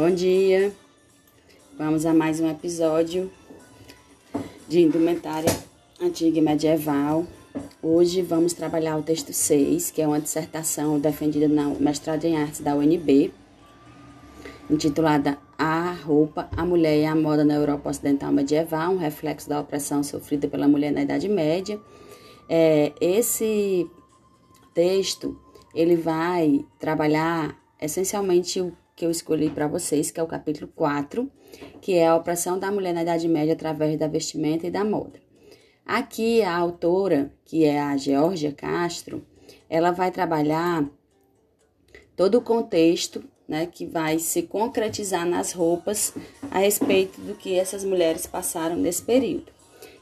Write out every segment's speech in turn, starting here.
Bom dia! Vamos a mais um episódio de indumentária antiga e medieval. Hoje vamos trabalhar o texto 6, que é uma dissertação defendida na mestrado em artes da UNB, intitulada A roupa, a mulher e a moda na Europa Ocidental Medieval, um reflexo da opressão sofrida pela mulher na Idade Média. É, esse texto ele vai trabalhar essencialmente o que eu escolhi para vocês, que é o capítulo 4, que é a opressão da mulher na Idade Média através da vestimenta e da moda. Aqui a autora, que é a Georgia Castro, ela vai trabalhar todo o contexto né, que vai se concretizar nas roupas a respeito do que essas mulheres passaram nesse período.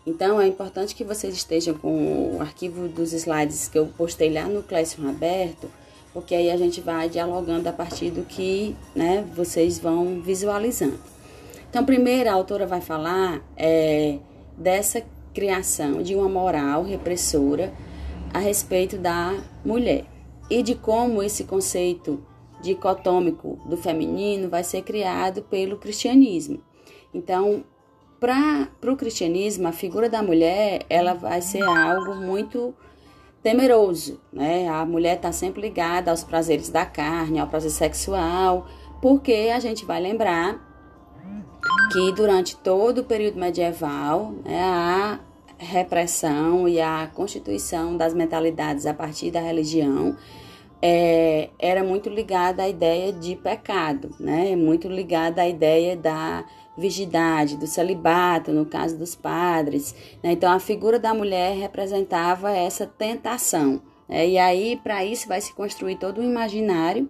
Então, é importante que vocês estejam com o arquivo dos slides que eu postei lá no Classroom aberto, porque aí a gente vai dialogando a partir do que né, vocês vão visualizando. Então, primeiro, a autora vai falar é, dessa criação de uma moral repressora a respeito da mulher e de como esse conceito dicotômico do feminino vai ser criado pelo cristianismo. Então, para o cristianismo, a figura da mulher ela vai ser algo muito temeroso, né? A mulher está sempre ligada aos prazeres da carne, ao prazer sexual, porque a gente vai lembrar que durante todo o período medieval, né, a repressão e a constituição das mentalidades a partir da religião é, era muito ligada à ideia de pecado, né? Muito ligada à ideia da virgindade, do celibato, no caso dos padres. Né? Então, a figura da mulher representava essa tentação. Né? E aí, para isso, vai se construir todo um imaginário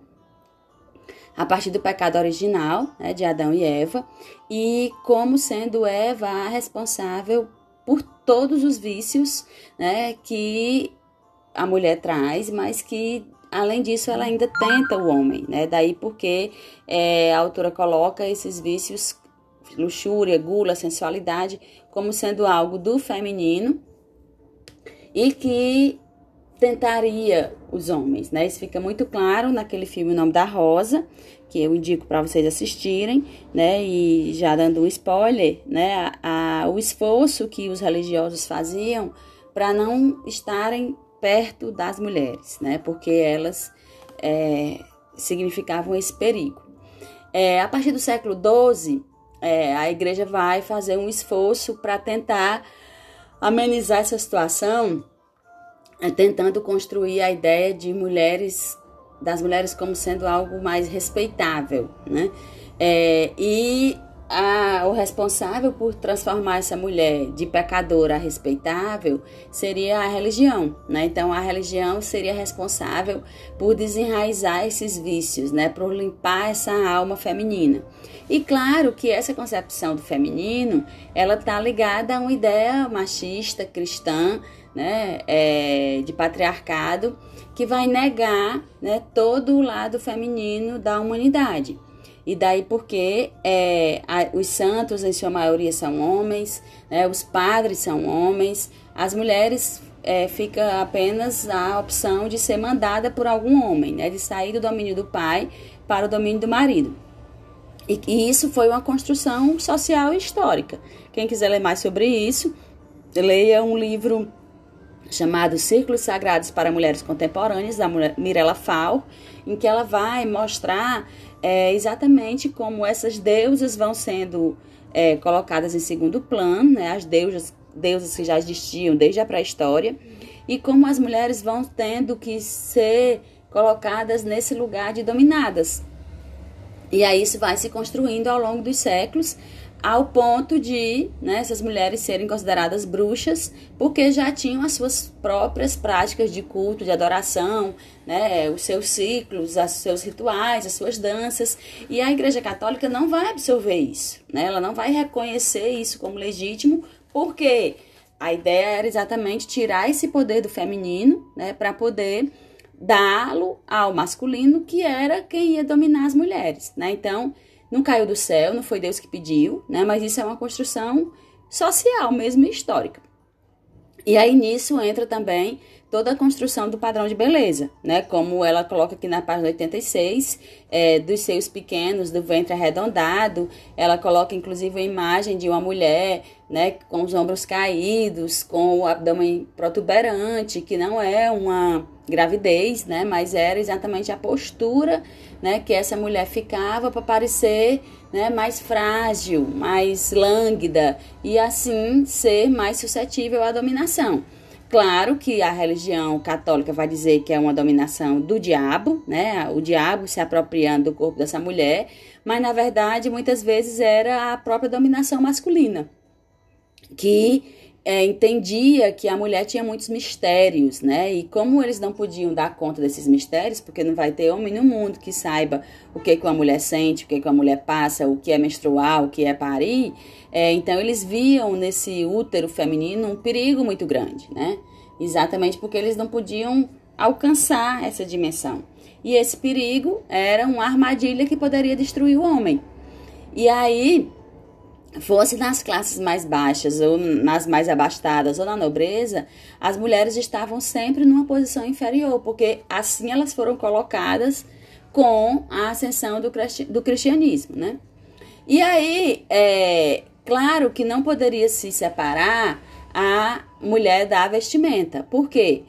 a partir do pecado original né, de Adão e Eva, e como sendo Eva a responsável por todos os vícios né, que a mulher traz, mas que além disso ela ainda tenta o homem, né? Daí porque é, a autora coloca esses vícios luxúria, gula, sensualidade, como sendo algo do feminino e que tentaria os homens, né? Isso fica muito claro naquele filme O Nome da Rosa, que eu indico para vocês assistirem, né? E já dando um spoiler, né? A, a, o esforço que os religiosos faziam para não estarem perto das mulheres, né? Porque elas é, significavam esse perigo. É, a partir do século XII, é, a igreja vai fazer um esforço para tentar amenizar essa situação, é, tentando construir a ideia de mulheres, das mulheres como sendo algo mais respeitável, né? É, e a, o responsável por transformar essa mulher de pecadora a respeitável seria a religião, né? Então a religião seria responsável por desenraizar esses vícios, né? Por limpar essa alma feminina. E claro que essa concepção do feminino, ela está ligada a uma ideia machista, cristã, né? É, de patriarcado, que vai negar, né? Todo o lado feminino da humanidade. E daí porque é, a, os santos, em sua maioria, são homens, né, os padres são homens, as mulheres é, fica apenas a opção de ser mandada por algum homem, né, de sair do domínio do pai para o domínio do marido. E, e isso foi uma construção social e histórica. Quem quiser ler mais sobre isso, leia um livro chamado Círculos Sagrados para Mulheres Contemporâneas, da Mirella Faur, em que ela vai mostrar é, exatamente como essas deusas vão sendo é, colocadas em segundo plano, né, as deusas, deusas que já existiam desde a pré-história, e como as mulheres vão tendo que ser colocadas nesse lugar de dominadas. E aí isso vai se construindo ao longo dos séculos, ao ponto de né, essas mulheres serem consideradas bruxas, porque já tinham as suas próprias práticas de culto, de adoração, né, os seus ciclos, os seus rituais, as suas danças, e a Igreja Católica não vai absorver isso, né, ela não vai reconhecer isso como legítimo, porque a ideia era exatamente tirar esse poder do feminino né, para poder dá-lo ao masculino, que era quem ia dominar as mulheres. Né? Então, não caiu do céu, não foi Deus que pediu, né? Mas isso é uma construção social mesmo histórica. E aí nisso entra também toda a construção do padrão de beleza, né? Como ela coloca aqui na página 86, é, dos seios pequenos, do ventre arredondado. Ela coloca inclusive a imagem de uma mulher, né, com os ombros caídos, com o abdômen protuberante, que não é uma gravidez, né? Mas era exatamente a postura, né, que essa mulher ficava para parecer, né, mais frágil, mais lânguida e assim ser mais suscetível à dominação. Claro que a religião católica vai dizer que é uma dominação do diabo, né? O diabo se apropriando do corpo dessa mulher, mas na verdade muitas vezes era a própria dominação masculina que é, entendia que a mulher tinha muitos mistérios, né? E como eles não podiam dar conta desses mistérios, porque não vai ter homem no mundo que saiba o que, que uma mulher sente, o que, que uma mulher passa, o que é menstruar, o que é parir, é, então eles viam nesse útero feminino um perigo muito grande, né? Exatamente porque eles não podiam alcançar essa dimensão. E esse perigo era uma armadilha que poderia destruir o homem. E aí fosse nas classes mais baixas ou nas mais abastadas ou na nobreza, as mulheres estavam sempre numa posição inferior, porque assim elas foram colocadas com a ascensão do, do cristianismo, né? E aí, é claro que não poderia se separar a mulher da vestimenta. Por quê?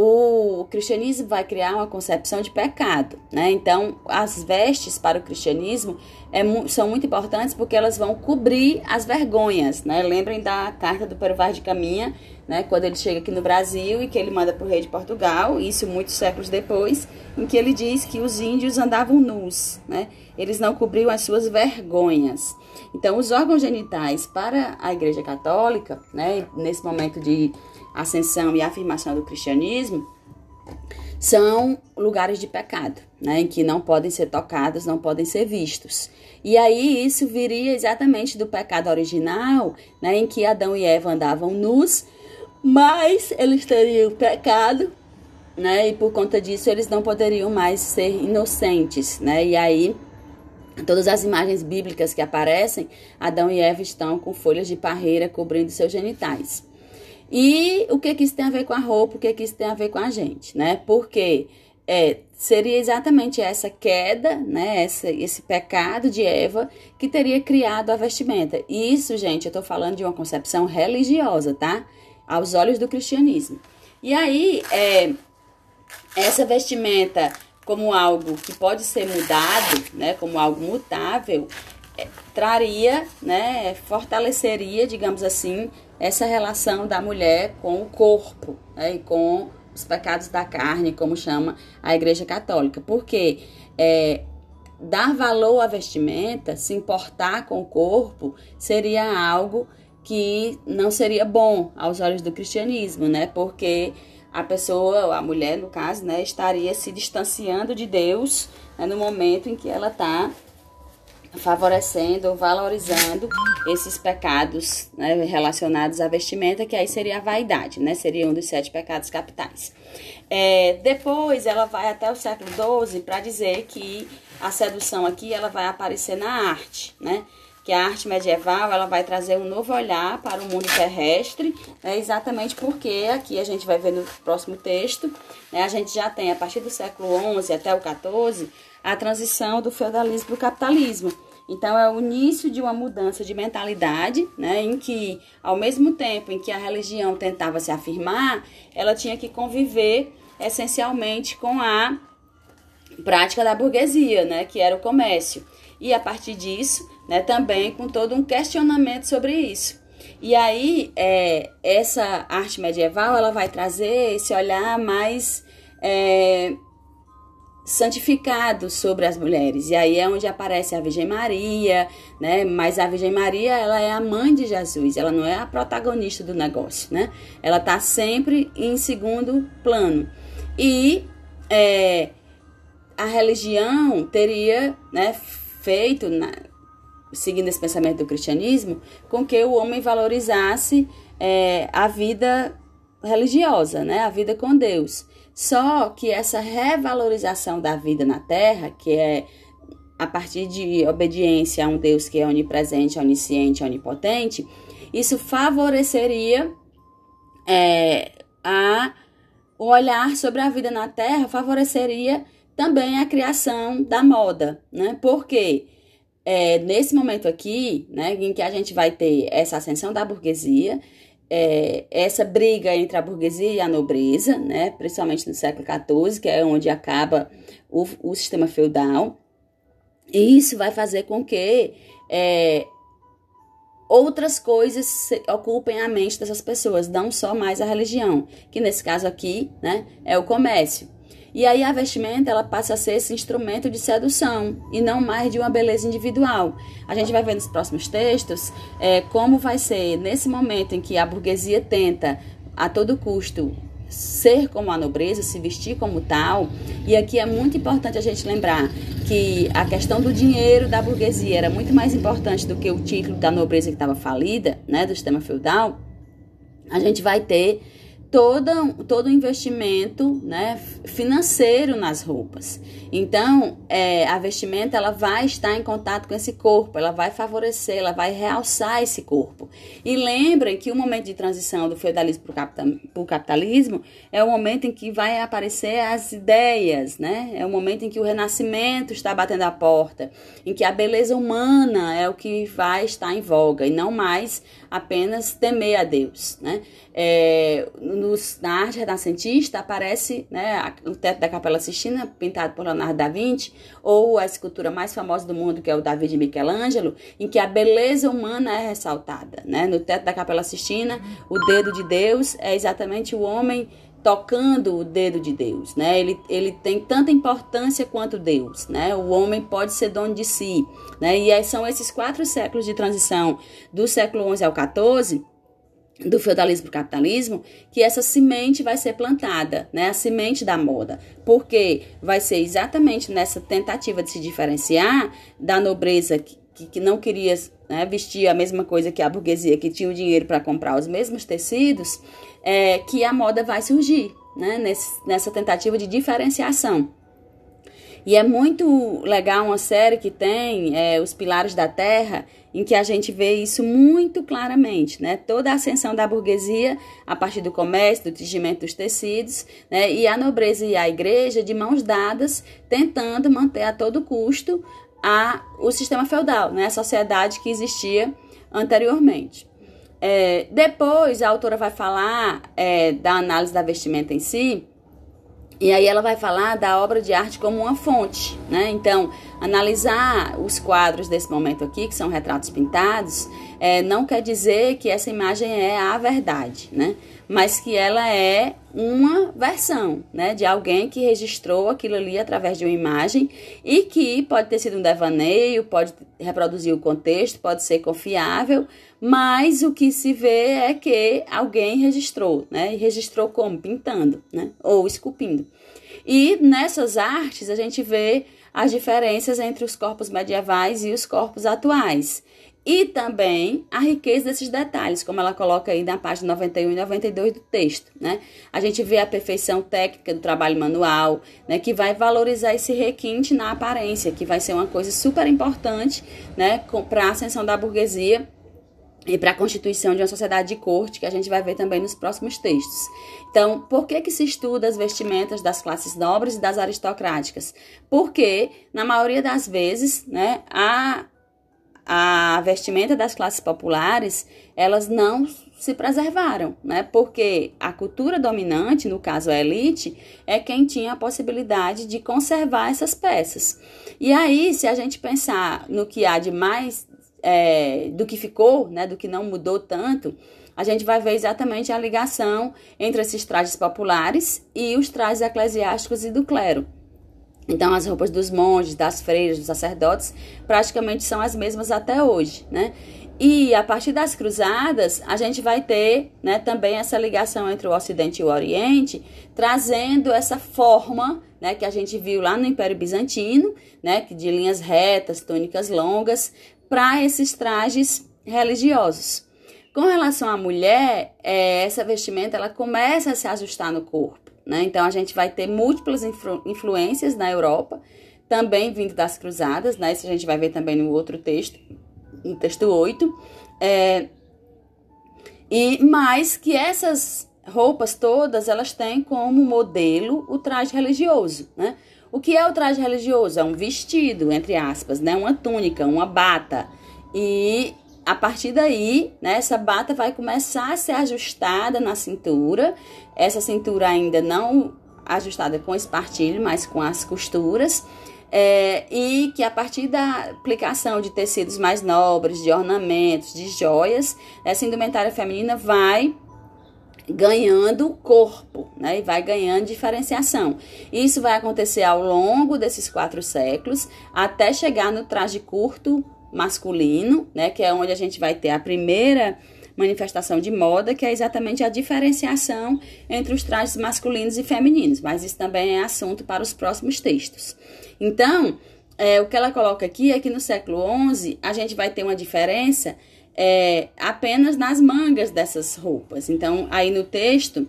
O cristianismo vai criar uma concepção de pecado, né? Então, as vestes para o cristianismo é, são muito importantes porque elas vão cobrir as vergonhas, né? Lembrem da carta do Peruvar de Caminha, né? Quando ele chega aqui no Brasil e que ele manda para o rei de Portugal, isso muitos séculos depois, em que ele diz que os índios andavam nus, né? Eles não cobriam as suas vergonhas. Então, os órgãos genitais para a Igreja Católica, né? Nesse momento de ascensão e afirmação do cristianismo, são lugares de pecado, né, em que não podem ser tocados, não podem ser vistos. E aí isso viria exatamente do pecado original, né, em que Adão e Eva andavam nus, mas eles teriam pecado, né, e por conta disso eles não poderiam mais ser inocentes, né, e aí todas as imagens bíblicas que aparecem, Adão e Eva estão com folhas de parreira cobrindo seus genitais. E o que, que isso tem a ver com a roupa, o que, que isso tem a ver com a gente, né? Porque é, seria exatamente essa queda, né? Essa, esse pecado de Eva que teria criado a vestimenta. E isso, gente, eu tô falando de uma concepção religiosa, tá? Aos olhos do cristianismo. E aí, é, essa vestimenta como algo que pode ser mudado, né? Como algo mutável, é, traria, né? Fortaleceria, digamos assim, essa relação da mulher com o corpo né, e com os pecados da carne, como chama a Igreja Católica. Porque é, dar valor à vestimenta, se importar com o corpo, seria algo que não seria bom aos olhos do cristianismo, né? Porque a pessoa, a mulher no caso, né, estaria se distanciando de Deus né, no momento em que ela está favorecendo ou valorizando esses pecados né, relacionados à vestimenta, que aí seria a vaidade, né? Seria um dos sete pecados capitais. É, depois ela vai até o século XII para dizer que a sedução aqui ela vai aparecer na arte, né? Que a arte medieval ela vai trazer um novo olhar para o mundo terrestre, né, exatamente porque aqui a gente vai ver no próximo texto, né, a gente já tem a partir do século XI até o XIV a transição do feudalismo para o capitalismo. Então é o início de uma mudança de mentalidade, né, em que ao mesmo tempo em que a religião tentava se afirmar, ela tinha que conviver essencialmente com a prática da burguesia, né, que era o comércio. E a partir disso, né, também com todo um questionamento sobre isso. E aí, é, essa arte medieval, ela vai trazer esse olhar mais é, santificado sobre as mulheres. E aí é onde aparece a Virgem Maria, né? Mas a Virgem Maria, ela é a mãe de Jesus, ela não é a protagonista do negócio, né? Ela tá sempre em segundo plano. E é, a religião teria, né, feito, na, seguindo esse pensamento do cristianismo, com que o homem valorizasse é, a vida religiosa, né? A vida com Deus. Só que essa revalorização da vida na Terra, que é a partir de obediência a um Deus que é onipresente, onisciente, onipotente, isso favoreceria é, a, o olhar sobre a vida na Terra favoreceria também a criação da moda, né? Porque é, nesse momento aqui, né, em que a gente vai ter essa ascensão da burguesia, é, essa briga entre a burguesia e a nobreza, né, principalmente no século XIV, que é onde acaba o, o sistema feudal, e isso vai fazer com que é, outras coisas ocupem a mente dessas pessoas, não só mais a religião, que nesse caso aqui, né, é o comércio. E aí a vestimenta ela passa a ser esse instrumento de sedução e não mais de uma beleza individual. A gente vai ver nos próximos textos é, como vai ser nesse momento em que a burguesia tenta a todo custo ser como a nobreza, se vestir como tal. E aqui é muito importante a gente lembrar que a questão do dinheiro da burguesia era muito mais importante do que o título da nobreza que estava falida, né, do sistema feudal. A gente vai ter todo, todo investimento né, financeiro nas roupas. Então, é, a vestimenta ela vai estar em contato com esse corpo, ela vai favorecer, ela vai realçar esse corpo. E lembrem que o momento de transição do feudalismo para o capitalismo é o momento em que vai aparecer as ideias, né? É o momento em que o renascimento está batendo a porta, em que a beleza humana é o que vai estar em voga e não mais apenas temer a Deus, né? É, na arte renascentista aparece né, o teto da Capela Sistina, pintado por Leonardo da Vinci, ou a escultura mais famosa do mundo, que é o Davi de Michelangelo, em que a beleza humana é ressaltada. Né? No teto da Capela Sistina, o dedo de Deus é exatamente o homem tocando o dedo de Deus, né? Ele, ele tem tanta importância quanto Deus, né? O homem pode ser dono de si, né? E são esses quatro séculos de transição do século XI ao XIV do feudalismo para o capitalismo, que essa semente vai ser plantada, né? A semente da moda. Porque vai ser exatamente nessa tentativa de se diferenciar da nobreza que, que não queria né, vestir a mesma coisa que a burguesia, que tinha o dinheiro para comprar os mesmos tecidos, é, que a moda vai surgir, né? Nesse, nessa tentativa de diferenciação. E é muito legal uma série que tem é, Os Pilares da Terra, em que a gente vê isso muito claramente, né? Toda a ascensão da burguesia a partir do comércio, do tingimento dos tecidos, né? E a nobreza e a igreja de mãos dadas, tentando manter a todo custo a, o sistema feudal, né? A sociedade que existia anteriormente. É, depois a autora vai falar é, da análise da vestimenta em si, e aí ela vai falar da obra de arte como uma fonte, né? Então, analisar os quadros desse momento aqui, que são retratos pintados, é, não quer dizer que essa imagem é a verdade, né? Mas que ela é uma versão, né? De alguém que registrou aquilo ali através de uma imagem e que pode ter sido um devaneio, pode reproduzir o contexto, pode ser confiável, mas o que se vê é que alguém registrou, né? E registrou como? Pintando, né? Ou esculpindo. E nessas artes a gente vê as diferenças entre os corpos medievais e os corpos atuais. E também a riqueza desses detalhes, como ela coloca aí na página 91 e 92 do texto, né? A gente vê a perfeição técnica do trabalho manual, né, que vai valorizar esse requinte na aparência, que vai ser uma coisa super importante, né, para a ascensão da burguesia e para a constituição de uma sociedade de corte, que a gente vai ver também nos próximos textos. Então, por que, que se estuda as vestimentas das classes nobres e das aristocráticas? Porque, na maioria das vezes, né, a, a vestimenta das classes populares, elas não se preservaram, né? Porque a cultura dominante, no caso a elite, é quem tinha a possibilidade de conservar essas peças. E aí, se a gente pensar no que há de mais é, do que ficou, né, do que não mudou tanto, a gente vai ver exatamente a ligação entre esses trajes populares e os trajes eclesiásticos e do clero. Então, as roupas dos monges, das freiras, dos sacerdotes, praticamente são as mesmas até hoje, né? E a partir das cruzadas, a gente vai ter né, também essa ligação entre o Ocidente e o Oriente, trazendo essa forma né, que a gente viu lá no Império Bizantino, né, de linhas retas, túnicas longas, para esses trajes religiosos. Com relação à mulher, é, essa vestimenta ela começa a se ajustar no corpo. Né? Então a gente vai ter múltiplas influ influências na Europa, também vindo das cruzadas, né? isso a gente vai ver também no outro texto, no texto 8. É, e mais que essas roupas todas, elas têm como modelo o traje religioso, né? O que é o traje religioso? É um vestido, entre aspas, né? Uma túnica, uma bata. E a partir daí, né, essa bata vai começar a ser ajustada na cintura. Essa cintura ainda não ajustada com espartilho, mas com as costuras. É, e que a partir da aplicação de tecidos mais nobres, de ornamentos, de joias, essa indumentária feminina vai ganhando corpo, né? E vai ganhando diferenciação. Isso vai acontecer ao longo desses quatro séculos, até chegar no traje curto masculino, né? Que é onde a gente vai ter a primeira manifestação de moda, que é exatamente a diferenciação entre os trajes masculinos e femininos. Mas isso também é assunto para os próximos textos. Então, é, o que ela coloca aqui é que no século XI a gente vai ter uma diferença é, apenas nas mangas dessas roupas. Então, aí no texto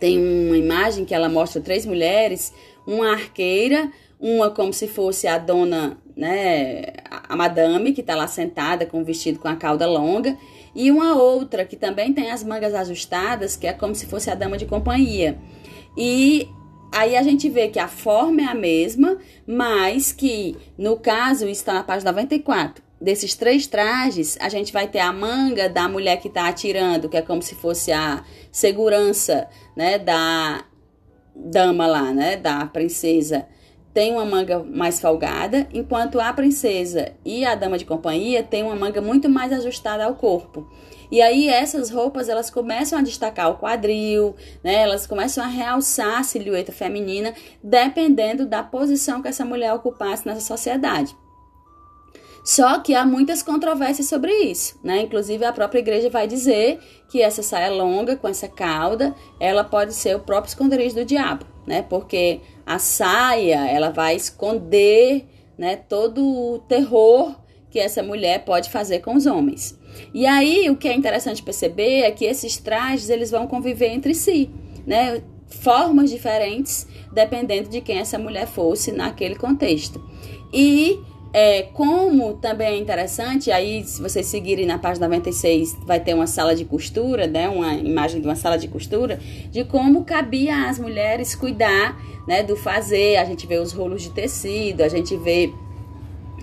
tem uma imagem que ela mostra três mulheres, uma arqueira, uma como se fosse a dona, né, a madame que está lá sentada com o vestido com a cauda longa, e uma outra que também tem as mangas ajustadas, que é como se fosse a dama de companhia. E aí a gente vê que a forma é a mesma, mas que no caso está na página 94 desses três trajes, a gente vai ter a manga da mulher que está atirando, que é como se fosse a segurança, né, da dama lá, né, da princesa. Tem uma manga mais folgada, enquanto a princesa e a dama de companhia tem uma manga muito mais ajustada ao corpo. E aí essas roupas elas começam a destacar o quadril, né? Elas começam a realçar a silhueta feminina, dependendo da posição que essa mulher ocupasse nessa sociedade. Só que há muitas controvérsias sobre isso, né? Inclusive a própria igreja vai dizer que essa saia longa com essa cauda, ela pode ser o próprio esconderijo do diabo, né? Porque a saia, ela vai esconder, né, todo o terror que essa mulher pode fazer com os homens. E aí o que é interessante perceber é que esses trajes eles vão conviver entre si, né? Formas diferentes dependendo de quem essa mulher fosse naquele contexto. E é, como também é interessante, aí se vocês seguirem na página 96, vai ter uma sala de costura, né, uma imagem de uma sala de costura, de como cabia às mulheres cuidar né, do fazer. A gente vê os rolos de tecido, a gente vê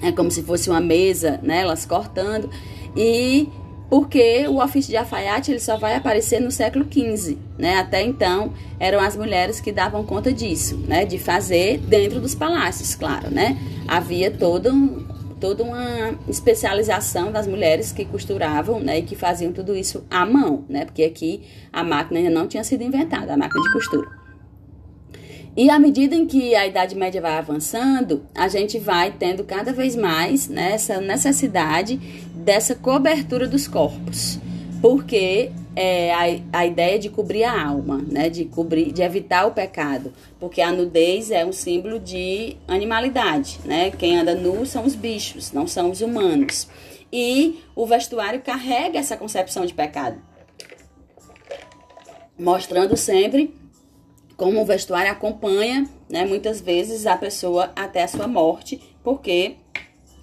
é como se fosse uma mesa, né, elas cortando. E porque o ofício de alfaiate ele só vai aparecer no século XV, né? Até então eram as mulheres que davam conta disso, né? De fazer dentro dos palácios, claro, né? Havia todo um, toda uma especialização das mulheres que costuravam, né? E que faziam tudo isso à mão, né? Porque aqui a máquina ainda não tinha sido inventada, a máquina de costura. E à medida em que a Idade Média vai avançando, a gente vai tendo cada vez mais né, essa necessidade dessa cobertura dos corpos, porque é a, a ideia de cobrir a alma, né, de cobrir, de evitar o pecado, porque a nudez é um símbolo de animalidade, né? Quem anda nu são os bichos, não são os humanos. E o vestuário carrega essa concepção de pecado, mostrando sempre como o vestuário acompanha, né, muitas vezes a pessoa até a sua morte, porque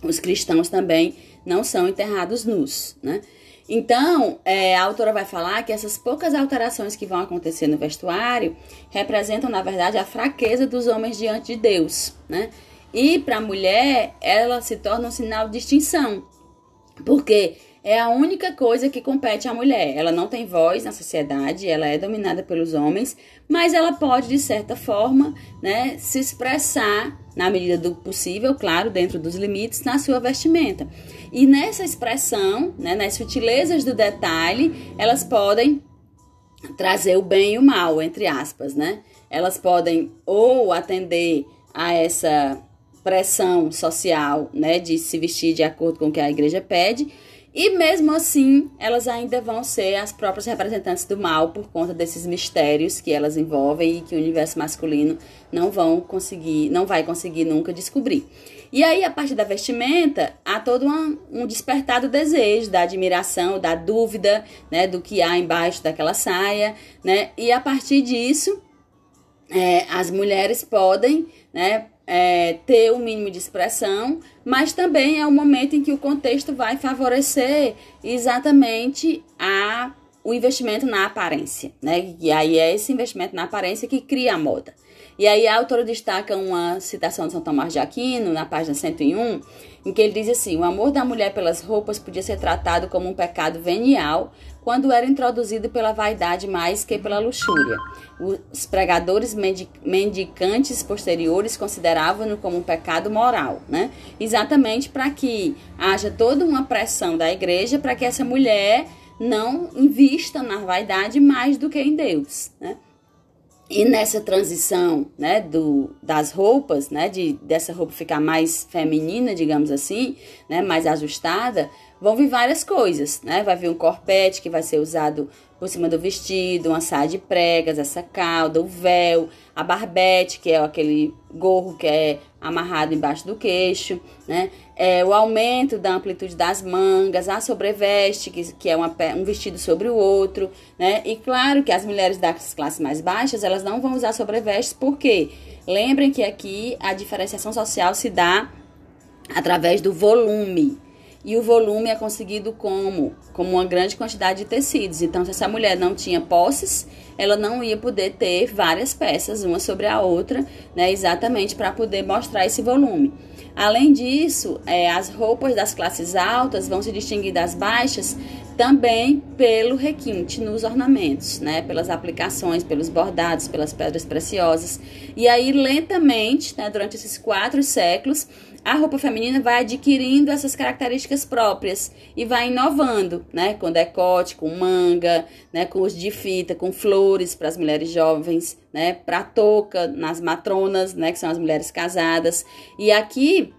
os cristãos também não são enterrados nus, né? Então, é, a autora vai falar que essas poucas alterações que vão acontecer no vestuário representam, na verdade, a fraqueza dos homens diante de Deus, né? E para a mulher, ela se torna um sinal de distinção, porque é a única coisa que compete à mulher. Ela não tem voz na sociedade, ela é dominada pelos homens, mas ela pode, de certa forma, né, se expressar na medida do possível, claro, dentro dos limites, na sua vestimenta. E nessa expressão, né, nas sutilezas do detalhe, elas podem trazer o bem e o mal, entre aspas, né? Elas podem ou atender a essa pressão social, né, de se vestir de acordo com o que a igreja pede, e mesmo assim, elas ainda vão ser as próprias representantes do mal por conta desses mistérios que elas envolvem e que o universo masculino não vão conseguir, não vai conseguir nunca descobrir. E aí, a partir da vestimenta, há todo um despertar do desejo, da admiração, da dúvida, né, do que há embaixo daquela saia, né? E a partir disso, é, as mulheres podem, né, é, ter o um mínimo de expressão, mas também é o momento em que o contexto vai favorecer exatamente a o investimento na aparência, né? E aí é esse investimento na aparência que cria a moda. E aí a autora destaca uma citação de São Tomás de Aquino, na página 101, em que ele diz assim: o amor da mulher pelas roupas podia ser tratado como um pecado venial quando era introduzido pela vaidade mais que pela luxúria. Os pregadores mendicantes posteriores consideravam-no como um pecado moral, né? Exatamente para que haja toda uma pressão da igreja para que essa mulher não invista na vaidade mais do que em Deus, né? E nessa transição, né, do, das roupas, né, de dessa roupa ficar mais feminina, digamos assim, né, mais ajustada, vão vir várias coisas, né? Vai vir um corpete que vai ser usado por cima do vestido, uma saia de pregas, essa cauda, o véu, a barbete, que é aquele gorro que é amarrado embaixo do queixo, né? É, o aumento da amplitude das mangas, a sobreveste, que, que é uma, um vestido sobre o outro, né? E claro que as mulheres das classes mais baixas, elas não vão usar sobreveste, porque lembrem que aqui a diferenciação social se dá através do volume, e o volume é conseguido como? Como uma grande quantidade de tecidos. Então, se essa mulher não tinha posses, ela não ia poder ter várias peças, uma sobre a outra, né? Exatamente para poder mostrar esse volume. Além disso, é, as roupas das classes altas vão se distinguir das baixas também pelo requinte nos ornamentos, né? Pelas aplicações, pelos bordados, pelas pedras preciosas. E aí, lentamente, né, durante esses quatro séculos, a roupa feminina vai adquirindo essas características próprias e vai inovando, né? Com decote, com manga, né? Com os de fita, com flores para as mulheres jovens, né? Para touca nas matronas, né? Que são as mulheres casadas. E aqui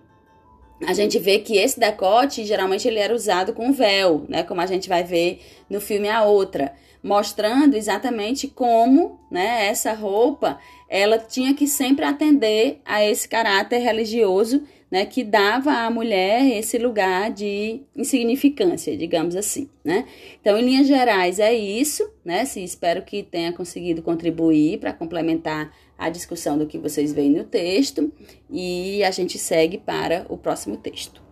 a gente vê que esse decote geralmente ele era usado com véu, né? Como a gente vai ver no filme A Outra, mostrando exatamente como, né? Essa roupa ela tinha que sempre atender a esse caráter religioso né, que dava à mulher esse lugar de insignificância, digamos assim, né? Então, em linhas gerais, é isso, né? Espero que tenha conseguido contribuir para complementar a discussão do que vocês veem no texto e a gente segue para o próximo texto.